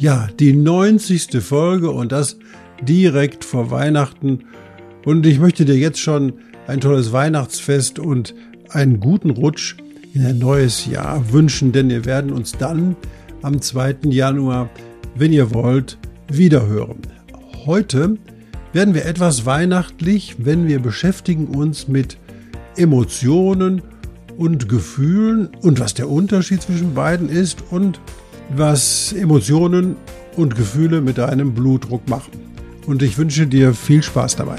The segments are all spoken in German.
Ja, die 90. Folge und das direkt vor Weihnachten. Und ich möchte dir jetzt schon ein tolles Weihnachtsfest und einen guten Rutsch in ein neues Jahr wünschen, denn wir werden uns dann am 2. Januar, wenn ihr wollt, wiederhören. Heute werden wir etwas weihnachtlich, wenn wir beschäftigen uns mit Emotionen und Gefühlen und was der Unterschied zwischen beiden ist und was Emotionen und Gefühle mit deinem Blutdruck machen. Und ich wünsche dir viel Spaß dabei.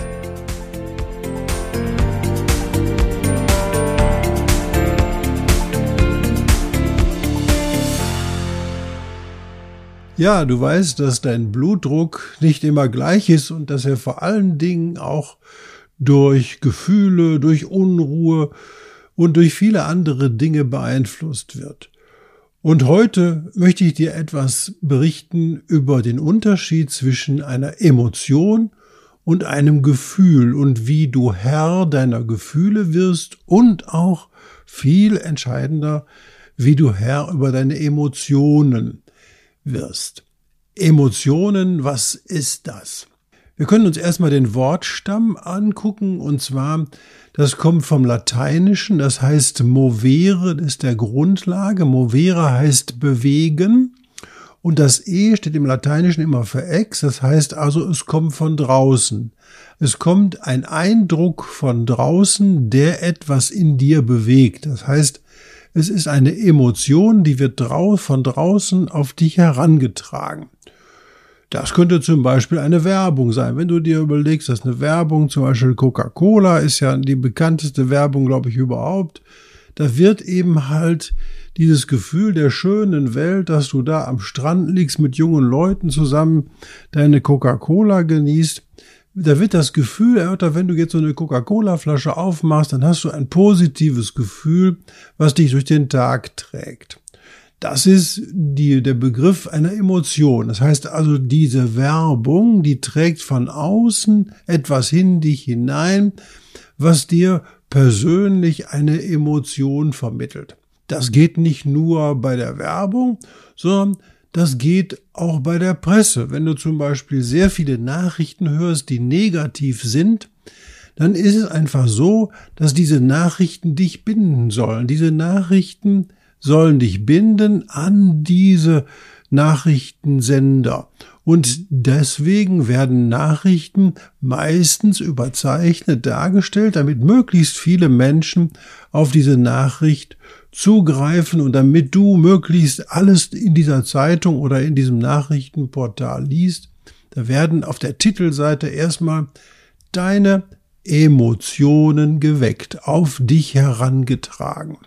Ja, du weißt, dass dein Blutdruck nicht immer gleich ist und dass er vor allen Dingen auch durch Gefühle, durch Unruhe und durch viele andere Dinge beeinflusst wird. Und heute möchte ich dir etwas berichten über den Unterschied zwischen einer Emotion und einem Gefühl und wie du Herr deiner Gefühle wirst und auch viel entscheidender, wie du Herr über deine Emotionen wirst. Emotionen, was ist das? Wir können uns erstmal den Wortstamm angucken und zwar, das kommt vom Lateinischen, das heißt movere, das ist der Grundlage. Movere heißt bewegen und das E steht im Lateinischen immer für ex, das heißt also, es kommt von draußen. Es kommt ein Eindruck von draußen, der etwas in dir bewegt. Das heißt, es ist eine Emotion, die wird von draußen auf dich herangetragen. Das könnte zum Beispiel eine Werbung sein. Wenn du dir überlegst, dass eine Werbung, zum Beispiel Coca-Cola ist ja die bekannteste Werbung, glaube ich, überhaupt. Da wird eben halt dieses Gefühl der schönen Welt, dass du da am Strand liegst mit jungen Leuten zusammen, deine Coca-Cola genießt. Da wird das Gefühl erörtert, wenn du jetzt so eine Coca-Cola-Flasche aufmachst, dann hast du ein positives Gefühl, was dich durch den Tag trägt. Das ist die, der Begriff einer Emotion. Das heißt also, diese Werbung, die trägt von außen etwas in dich hinein, was dir persönlich eine Emotion vermittelt. Das geht nicht nur bei der Werbung, sondern das geht auch bei der Presse. Wenn du zum Beispiel sehr viele Nachrichten hörst, die negativ sind, dann ist es einfach so, dass diese Nachrichten dich binden sollen. Diese Nachrichten sollen dich binden an diese Nachrichtensender. Und deswegen werden Nachrichten meistens überzeichnet dargestellt, damit möglichst viele Menschen auf diese Nachricht zugreifen und damit du möglichst alles in dieser Zeitung oder in diesem Nachrichtenportal liest. Da werden auf der Titelseite erstmal deine Emotionen geweckt, auf dich herangetragen.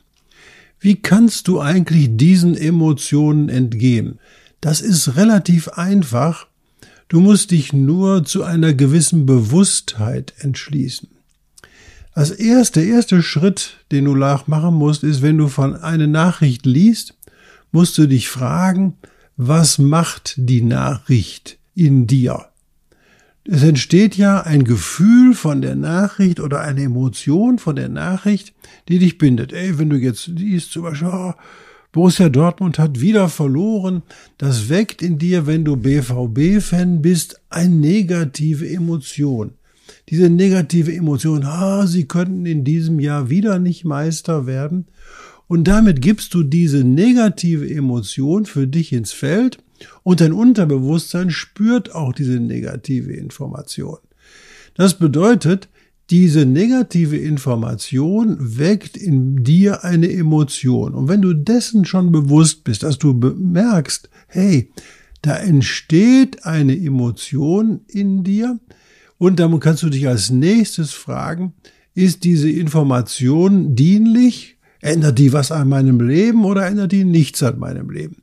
Wie kannst du eigentlich diesen Emotionen entgehen? Das ist relativ einfach. Du musst dich nur zu einer gewissen Bewusstheit entschließen. Als erste, erste Schritt, den du nachmachen musst, ist, wenn du von einer Nachricht liest, musst du dich fragen, was macht die Nachricht in dir? Es entsteht ja ein Gefühl von der Nachricht oder eine Emotion von der Nachricht, die dich bindet. Ey, wenn du jetzt liest, zum Beispiel, oh, Borussia Dortmund hat wieder verloren, das weckt in dir, wenn du BVB-Fan bist, eine negative Emotion. Diese negative Emotion, ah, sie könnten in diesem Jahr wieder nicht Meister werden. Und damit gibst du diese negative Emotion für dich ins Feld und dein Unterbewusstsein spürt auch diese negative Information. Das bedeutet, diese negative Information weckt in dir eine Emotion. Und wenn du dessen schon bewusst bist, dass du bemerkst, hey, da entsteht eine Emotion in dir, und dann kannst du dich als nächstes fragen, ist diese Information dienlich? Ändert die was an meinem Leben oder ändert die nichts an meinem Leben?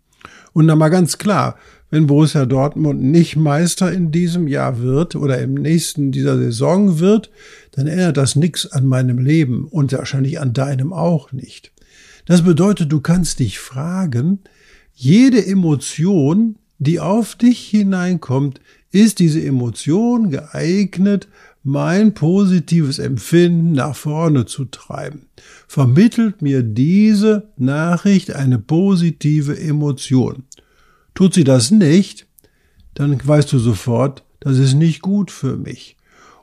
Und dann mal ganz klar, wenn Borussia Dortmund nicht Meister in diesem Jahr wird oder im nächsten dieser Saison wird, dann ändert das nichts an meinem Leben und wahrscheinlich an deinem auch nicht. Das bedeutet, du kannst dich fragen, jede Emotion, die auf dich hineinkommt, ist diese Emotion geeignet, mein positives Empfinden nach vorne zu treiben. Vermittelt mir diese Nachricht eine positive Emotion. Tut sie das nicht, dann weißt du sofort, das ist nicht gut für mich.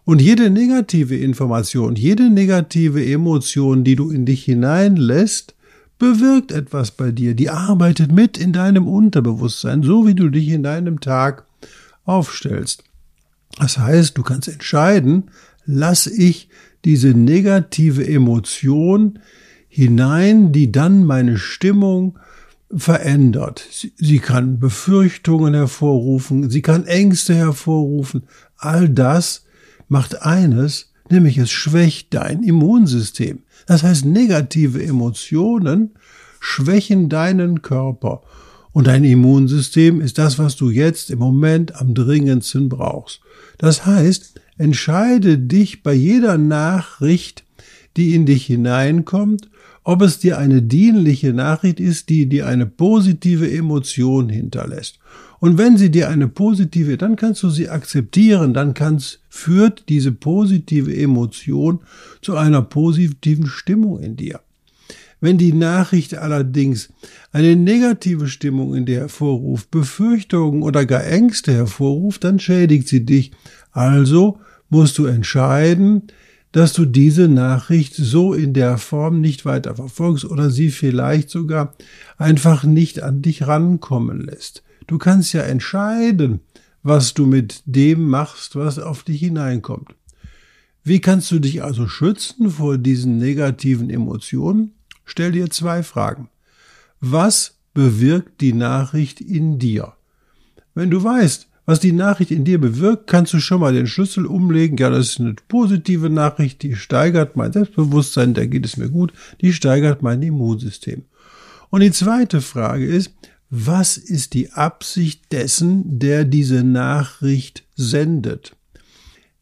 Und jede negative Information, jede negative Emotion, die du in dich hineinlässt, bewirkt etwas bei dir, die arbeitet mit in deinem Unterbewusstsein, so wie du dich in deinem Tag aufstellst. Das heißt, du kannst entscheiden, lass ich diese negative Emotion hinein, die dann meine Stimmung verändert. Sie, kann Befürchtungen hervorrufen, sie kann Ängste hervorrufen. All das macht eines, nämlich es schwächt dein Immunsystem. Das heißt, negative Emotionen schwächen deinen Körper. Und dein Immunsystem ist das, was du jetzt im Moment am dringendsten brauchst. Das heißt, entscheide dich bei jeder Nachricht, die in dich hineinkommt, ob es dir eine dienliche Nachricht ist, die dir eine positive Emotion hinterlässt. Und wenn sie dir eine positive, dann kannst du sie akzeptieren, dann kannst, führt diese positive Emotion zu einer positiven Stimmung in dir. Wenn die Nachricht allerdings eine negative Stimmung in dir hervorruft, Befürchtungen oder gar Ängste hervorruft, dann schädigt sie dich. Also musst du entscheiden, dass du diese Nachricht so in der Form nicht weiter verfolgst oder sie vielleicht sogar einfach nicht an dich rankommen lässt. Du kannst ja entscheiden, was du mit dem machst, was auf dich hineinkommt. Wie kannst du dich also schützen vor diesen negativen Emotionen? Stell dir zwei Fragen. Was bewirkt die Nachricht in dir? Wenn du weißt, was die Nachricht in dir bewirkt, kannst du schon mal den Schlüssel umlegen. Ja, das ist eine positive Nachricht, die steigert mein Selbstbewusstsein, da geht es mir gut, die steigert mein Immunsystem. Und die zweite Frage ist, was ist die Absicht dessen, der diese Nachricht sendet?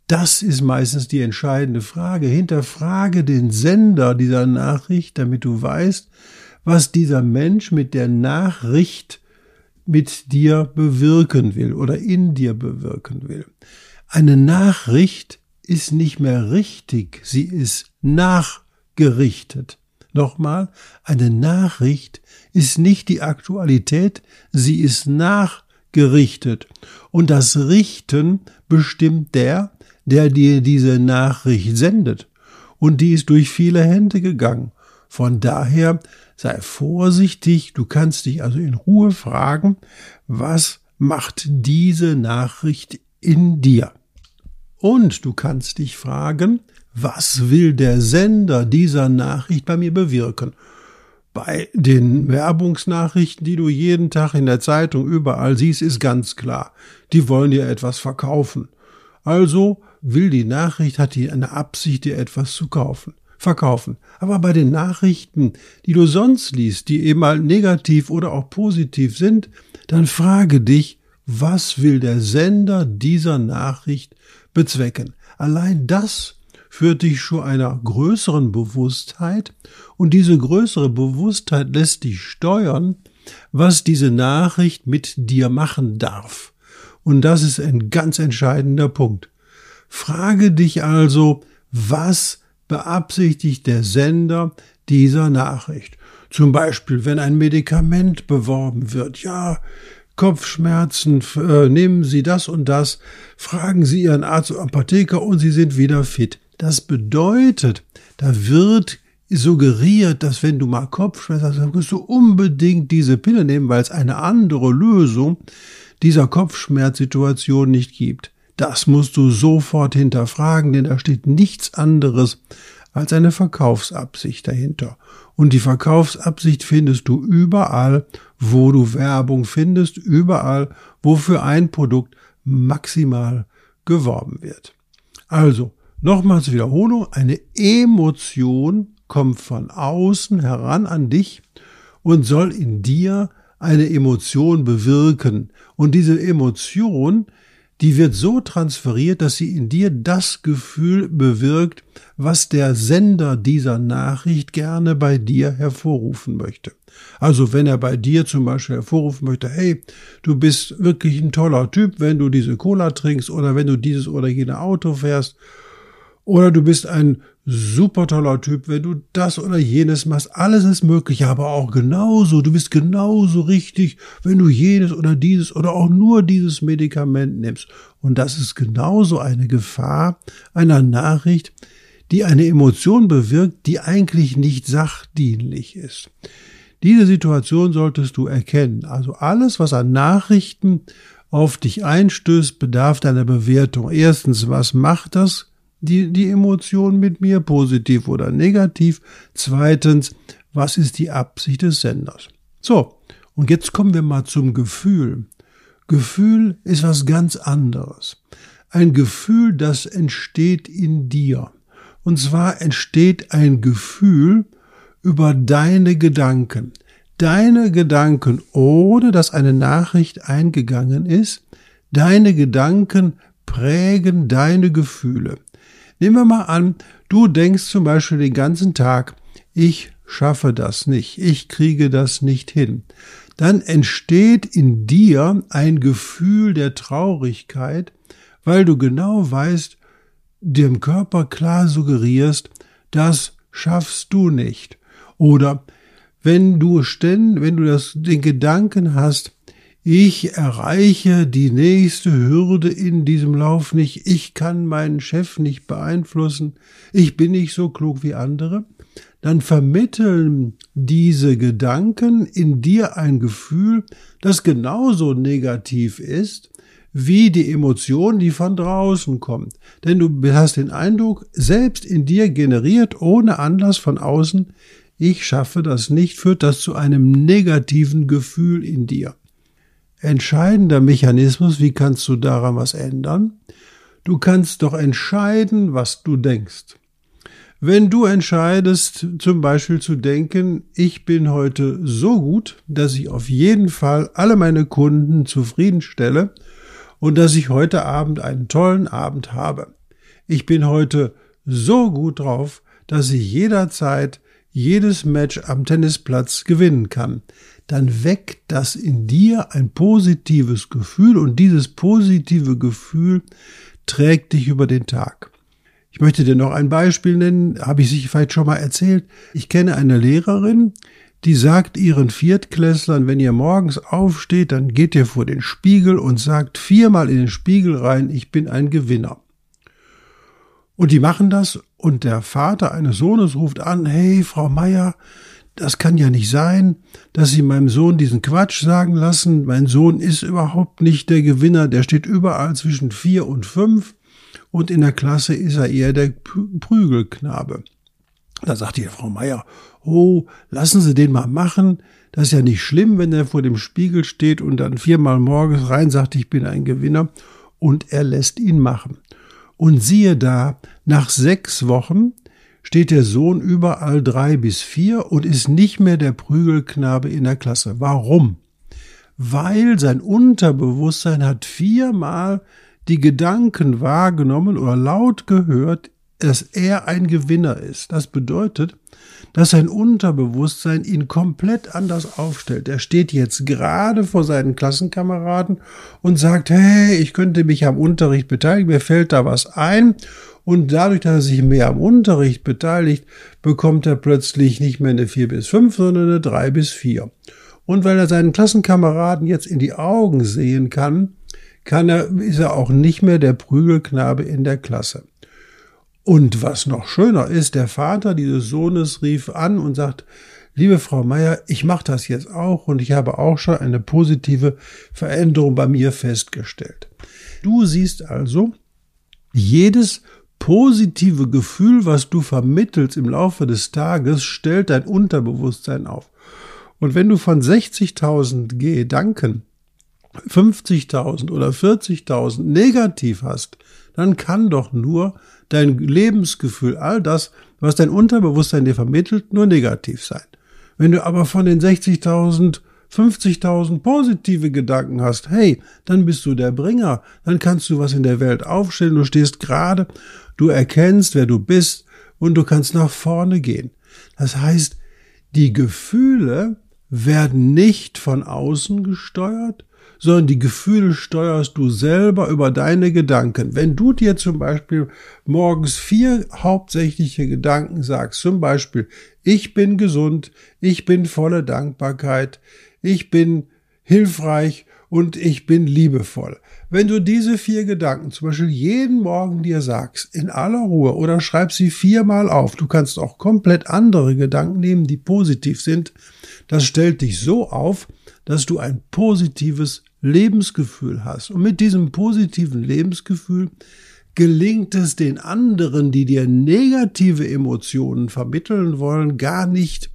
Das ist meistens die entscheidende Frage. Hinterfrage den Sender dieser Nachricht, damit du weißt, was dieser Mensch mit der Nachricht mit dir bewirken will oder in dir bewirken will. Eine Nachricht ist nicht mehr richtig, sie ist nachgerichtet. Nochmal, eine Nachricht ist nicht die Aktualität, sie ist nachgerichtet. Und das Richten bestimmt der, der dir diese Nachricht sendet. Und die ist durch viele Hände gegangen. Von daher sei vorsichtig, du kannst dich also in Ruhe fragen, was macht diese Nachricht in dir? Und du kannst dich fragen, was will der Sender dieser Nachricht bei mir bewirken? Bei den Werbungsnachrichten, die du jeden Tag in der Zeitung überall siehst, ist ganz klar, die wollen dir etwas verkaufen. Also will die Nachricht, hat die eine Absicht, dir etwas zu kaufen verkaufen. Aber bei den Nachrichten, die du sonst liest, die eben mal negativ oder auch positiv sind, dann frage dich, was will der Sender dieser Nachricht bezwecken? Allein das führt dich zu einer größeren Bewusstheit und diese größere Bewusstheit lässt dich steuern, was diese Nachricht mit dir machen darf. Und das ist ein ganz entscheidender Punkt. Frage dich also, was beabsichtigt der Sender dieser Nachricht. Zum Beispiel, wenn ein Medikament beworben wird, ja, Kopfschmerzen, äh, nehmen Sie das und das, fragen Sie Ihren Arzt oder Apotheker und Sie sind wieder fit. Das bedeutet, da wird suggeriert, dass wenn du mal Kopfschmerzen hast, dann musst du unbedingt diese Pille nehmen, weil es eine andere Lösung dieser Kopfschmerzsituation nicht gibt. Das musst du sofort hinterfragen, denn da steht nichts anderes als eine Verkaufsabsicht dahinter. Und die Verkaufsabsicht findest du überall, wo du Werbung findest, überall, wo für ein Produkt maximal geworben wird. Also, nochmals Wiederholung, eine Emotion kommt von außen heran an dich und soll in dir eine Emotion bewirken. Und diese Emotion, die wird so transferiert, dass sie in dir das Gefühl bewirkt, was der Sender dieser Nachricht gerne bei dir hervorrufen möchte. Also wenn er bei dir zum Beispiel hervorrufen möchte, hey, du bist wirklich ein toller Typ, wenn du diese Cola trinkst oder wenn du dieses oder jene Auto fährst oder du bist ein super toller Typ, wenn du das oder jenes machst. Alles ist möglich, aber auch genauso. Du bist genauso richtig, wenn du jenes oder dieses oder auch nur dieses Medikament nimmst. Und das ist genauso eine Gefahr einer Nachricht, die eine Emotion bewirkt, die eigentlich nicht sachdienlich ist. Diese Situation solltest du erkennen. Also alles, was an Nachrichten auf dich einstößt, bedarf deiner Bewertung. Erstens, was macht das die, die Emotion mit mir, positiv oder negativ. Zweitens, was ist die Absicht des Senders? So, und jetzt kommen wir mal zum Gefühl. Gefühl ist was ganz anderes. Ein Gefühl, das entsteht in dir. Und zwar entsteht ein Gefühl über deine Gedanken. Deine Gedanken, ohne dass eine Nachricht eingegangen ist, deine Gedanken prägen deine Gefühle. Nehmen wir mal an, du denkst zum Beispiel den ganzen Tag, ich schaffe das nicht, ich kriege das nicht hin. Dann entsteht in dir ein Gefühl der Traurigkeit, weil du genau weißt, dem Körper klar suggerierst, das schaffst du nicht. Oder wenn du ständ, wenn du das, den Gedanken hast, ich erreiche die nächste Hürde in diesem Lauf nicht, ich kann meinen Chef nicht beeinflussen, ich bin nicht so klug wie andere, dann vermitteln diese Gedanken in dir ein Gefühl, das genauso negativ ist wie die Emotion, die von draußen kommt. Denn du hast den Eindruck, selbst in dir generiert, ohne Anlass von außen, ich schaffe das nicht, führt das zu einem negativen Gefühl in dir entscheidender Mechanismus, wie kannst du daran was ändern? Du kannst doch entscheiden, was du denkst. Wenn du entscheidest, zum Beispiel zu denken, ich bin heute so gut, dass ich auf jeden Fall alle meine Kunden zufriedenstelle und dass ich heute Abend einen tollen Abend habe. Ich bin heute so gut drauf, dass ich jederzeit jedes Match am Tennisplatz gewinnen kann dann weckt das in dir ein positives Gefühl und dieses positive Gefühl trägt dich über den Tag. Ich möchte dir noch ein Beispiel nennen, habe ich sich vielleicht schon mal erzählt. Ich kenne eine Lehrerin, die sagt ihren Viertklässlern, wenn ihr morgens aufsteht, dann geht ihr vor den Spiegel und sagt viermal in den Spiegel rein, ich bin ein Gewinner. Und die machen das und der Vater eines Sohnes ruft an, hey, Frau Meier, das kann ja nicht sein, dass Sie meinem Sohn diesen Quatsch sagen lassen. Mein Sohn ist überhaupt nicht der Gewinner, der steht überall zwischen vier und fünf und in der Klasse ist er eher der Prügelknabe. Da sagt die Frau Meier, oh, lassen Sie den mal machen. Das ist ja nicht schlimm, wenn er vor dem Spiegel steht und dann viermal morgens rein sagt, ich bin ein Gewinner. Und er lässt ihn machen. Und siehe da, nach sechs Wochen steht der Sohn überall drei bis vier und ist nicht mehr der Prügelknabe in der Klasse. Warum? Weil sein Unterbewusstsein hat viermal die Gedanken wahrgenommen oder laut gehört, dass er ein Gewinner ist. Das bedeutet, dass sein Unterbewusstsein ihn komplett anders aufstellt. Er steht jetzt gerade vor seinen Klassenkameraden und sagt, hey, ich könnte mich am Unterricht beteiligen, mir fällt da was ein und dadurch, dass er sich mehr am Unterricht beteiligt, bekommt er plötzlich nicht mehr eine 4 bis 5, sondern eine 3 bis 4. Und weil er seinen Klassenkameraden jetzt in die Augen sehen kann, kann er, ist er auch nicht mehr der Prügelknabe in der Klasse. Und was noch schöner ist, der Vater dieses Sohnes rief an und sagt, liebe Frau Meier, ich mache das jetzt auch und ich habe auch schon eine positive Veränderung bei mir festgestellt. Du siehst also, jedes positive Gefühl, was du vermittelst im Laufe des Tages, stellt dein Unterbewusstsein auf. Und wenn du von 60.000 Gedanken 50.000 oder 40.000 negativ hast, dann kann doch nur dein Lebensgefühl, all das, was dein Unterbewusstsein dir vermittelt, nur negativ sein. Wenn du aber von den 60.000 50.000 positive Gedanken hast, hey, dann bist du der Bringer, dann kannst du was in der Welt aufstellen, du stehst gerade, du erkennst, wer du bist und du kannst nach vorne gehen. Das heißt, die Gefühle werden nicht von außen gesteuert, sondern die Gefühle steuerst du selber über deine Gedanken. Wenn du dir zum Beispiel morgens vier hauptsächliche Gedanken sagst, zum Beispiel, ich bin gesund, ich bin voller Dankbarkeit, ich bin hilfreich und ich bin liebevoll. Wenn du diese vier Gedanken zum Beispiel jeden Morgen dir sagst, in aller Ruhe oder schreib sie viermal auf, du kannst auch komplett andere Gedanken nehmen, die positiv sind, das stellt dich so auf, dass du ein positives Lebensgefühl hast. Und mit diesem positiven Lebensgefühl gelingt es den anderen, die dir negative Emotionen vermitteln wollen, gar nicht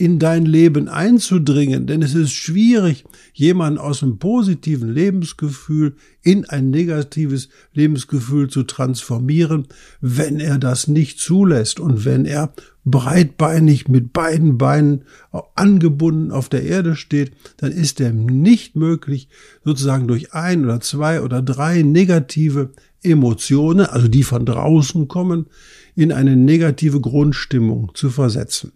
in dein Leben einzudringen, denn es ist schwierig, jemanden aus einem positiven Lebensgefühl in ein negatives Lebensgefühl zu transformieren, wenn er das nicht zulässt und wenn er breitbeinig mit beiden Beinen angebunden auf der Erde steht, dann ist er nicht möglich, sozusagen durch ein oder zwei oder drei negative Emotionen, also die von draußen kommen, in eine negative Grundstimmung zu versetzen.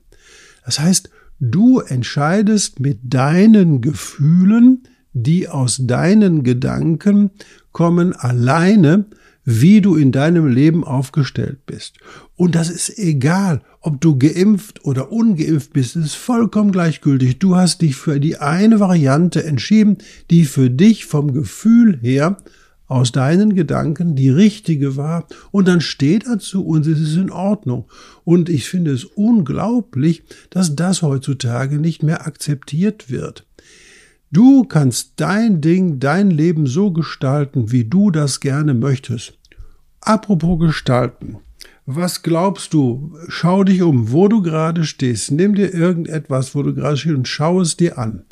Das heißt, du entscheidest mit deinen Gefühlen, die aus deinen Gedanken kommen, alleine, wie du in deinem Leben aufgestellt bist. Und das ist egal, ob du geimpft oder ungeimpft bist, ist vollkommen gleichgültig. Du hast dich für die eine Variante entschieden, die für dich vom Gefühl her aus deinen Gedanken die richtige war und dann steht dazu und es ist in Ordnung. Und ich finde es unglaublich, dass das heutzutage nicht mehr akzeptiert wird. Du kannst dein Ding, dein Leben so gestalten, wie du das gerne möchtest. Apropos gestalten. Was glaubst du? Schau dich um, wo du gerade stehst. Nimm dir irgendetwas, wo du gerade stehst und schau es dir an.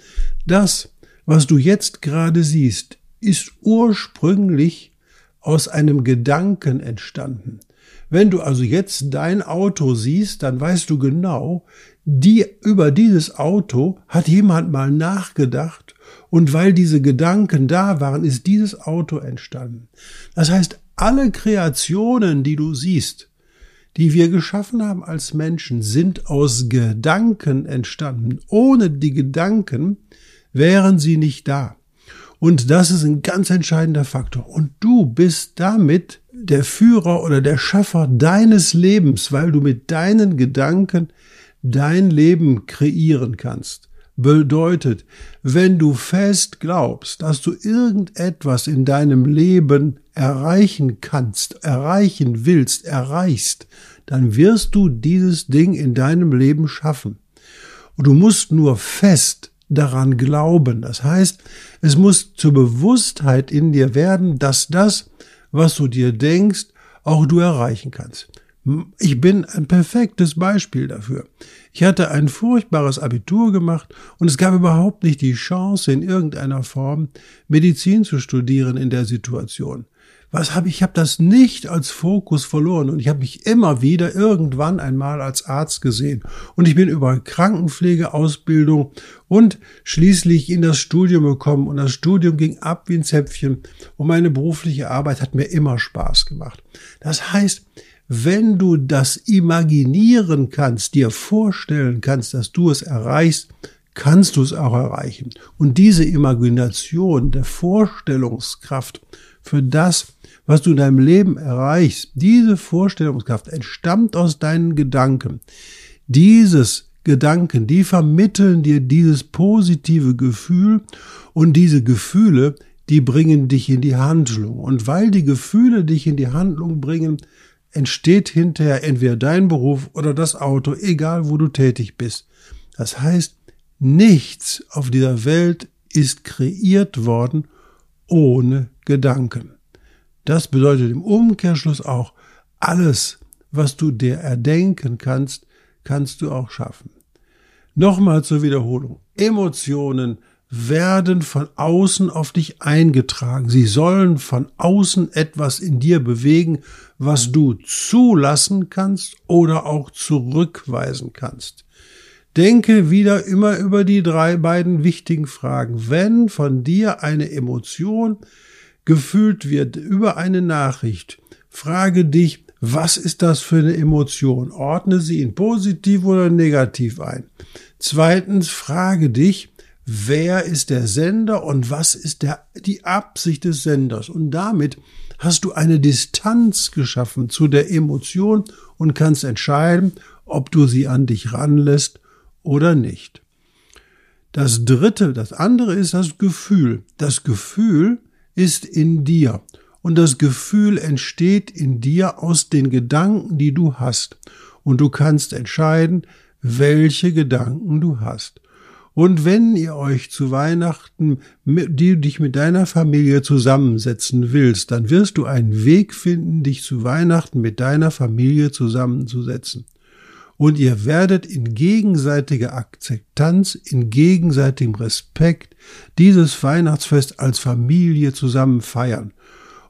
Das, was du jetzt gerade siehst, ist ursprünglich aus einem Gedanken entstanden. Wenn du also jetzt dein Auto siehst, dann weißt du genau, die, über dieses Auto hat jemand mal nachgedacht und weil diese Gedanken da waren, ist dieses Auto entstanden. Das heißt, alle Kreationen, die du siehst, die wir geschaffen haben als Menschen, sind aus Gedanken entstanden. Ohne die Gedanken wären sie nicht da. Und das ist ein ganz entscheidender Faktor. Und du bist damit der Führer oder der Schaffer deines Lebens, weil du mit deinen Gedanken dein Leben kreieren kannst. Bedeutet, wenn du fest glaubst, dass du irgendetwas in deinem Leben erreichen kannst, erreichen willst, erreichst, dann wirst du dieses Ding in deinem Leben schaffen. Und du musst nur fest daran glauben. Das heißt, es muss zur Bewusstheit in dir werden, dass das, was du dir denkst, auch du erreichen kannst. Ich bin ein perfektes Beispiel dafür. Ich hatte ein furchtbares Abitur gemacht und es gab überhaupt nicht die Chance, in irgendeiner Form Medizin zu studieren in der Situation was habe ich, ich habe das nicht als Fokus verloren. Und ich habe mich immer wieder irgendwann einmal als Arzt gesehen. Und ich bin über Krankenpflegeausbildung und schließlich in das Studium gekommen. Und das Studium ging ab wie ein Zäpfchen und meine berufliche Arbeit hat mir immer Spaß gemacht. Das heißt, wenn du das imaginieren kannst, dir vorstellen kannst, dass du es erreichst, kannst du es auch erreichen. Und diese Imagination der Vorstellungskraft für das, was du in deinem Leben erreichst, diese Vorstellungskraft entstammt aus deinen Gedanken. Dieses Gedanken, die vermitteln dir dieses positive Gefühl und diese Gefühle, die bringen dich in die Handlung. Und weil die Gefühle dich in die Handlung bringen, entsteht hinterher entweder dein Beruf oder das Auto, egal wo du tätig bist. Das heißt, nichts auf dieser Welt ist kreiert worden ohne Gedanken. Das bedeutet im Umkehrschluss auch, alles, was du dir erdenken kannst, kannst du auch schaffen. Nochmal zur Wiederholung. Emotionen werden von außen auf dich eingetragen. Sie sollen von außen etwas in dir bewegen, was du zulassen kannst oder auch zurückweisen kannst. Denke wieder immer über die drei beiden wichtigen Fragen. Wenn von dir eine Emotion gefühlt wird über eine Nachricht, frage dich, was ist das für eine Emotion? Ordne sie in positiv oder negativ ein. Zweitens, frage dich, wer ist der Sender und was ist der, die Absicht des Senders? Und damit hast du eine Distanz geschaffen zu der Emotion und kannst entscheiden, ob du sie an dich ranlässt oder nicht. Das dritte, das andere ist das Gefühl. Das Gefühl ist in dir. Und das Gefühl entsteht in dir aus den Gedanken, die du hast. Und du kannst entscheiden, welche Gedanken du hast. Und wenn ihr euch zu Weihnachten, die dich mit deiner Familie zusammensetzen willst, dann wirst du einen Weg finden, dich zu Weihnachten mit deiner Familie zusammenzusetzen und ihr werdet in gegenseitiger Akzeptanz, in gegenseitigem Respekt dieses Weihnachtsfest als Familie zusammen feiern.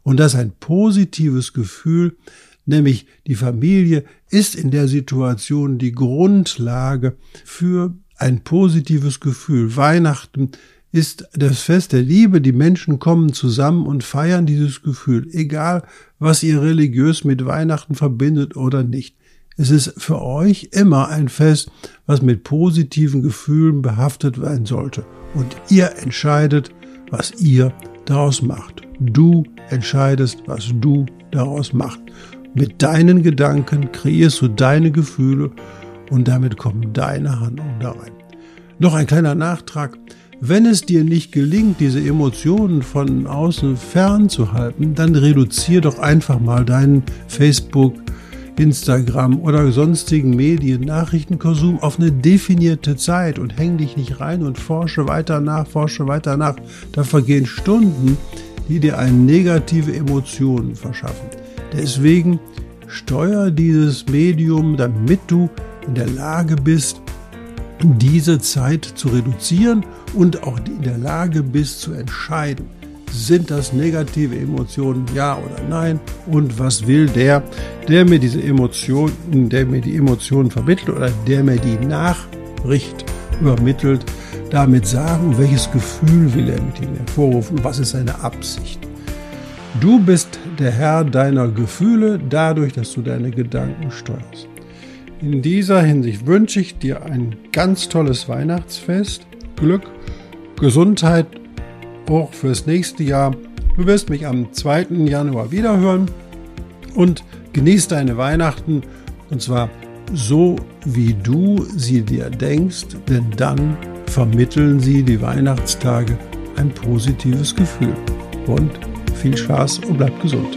Und das ist ein positives Gefühl, nämlich die Familie ist in der Situation die Grundlage für ein positives Gefühl. Weihnachten ist das Fest der Liebe, die Menschen kommen zusammen und feiern dieses Gefühl, egal was ihr religiös mit Weihnachten verbindet oder nicht. Es ist für euch immer ein Fest, was mit positiven Gefühlen behaftet sein sollte. Und ihr entscheidet, was ihr daraus macht. Du entscheidest, was du daraus machst. Mit deinen Gedanken kreierst du deine Gefühle und damit kommen deine Handlungen da rein. Noch ein kleiner Nachtrag. Wenn es dir nicht gelingt, diese Emotionen von außen fernzuhalten, dann reduzier doch einfach mal deinen Facebook, Instagram oder sonstigen Medien Nachrichtenkonsum auf eine definierte Zeit und häng dich nicht rein und forsche weiter nach, forsche weiter nach. Da vergehen Stunden, die dir eine negative Emotionen verschaffen. Deswegen steuer dieses Medium, damit du in der Lage bist, diese Zeit zu reduzieren und auch in der Lage bist zu entscheiden sind das negative Emotionen, ja oder nein? Und was will der, der mir diese Emotionen, der mir die Emotionen vermittelt oder der mir die Nachricht übermittelt, damit sagen, welches Gefühl will er mit ihnen hervorrufen, was ist seine Absicht? Du bist der Herr deiner Gefühle dadurch, dass du deine Gedanken steuerst. In dieser Hinsicht wünsche ich dir ein ganz tolles Weihnachtsfest, Glück, Gesundheit auch fürs nächste Jahr. Du wirst mich am 2. Januar wiederhören und genieß deine Weihnachten und zwar so, wie du sie dir denkst, denn dann vermitteln sie die Weihnachtstage ein positives Gefühl. Und viel Spaß und bleib gesund.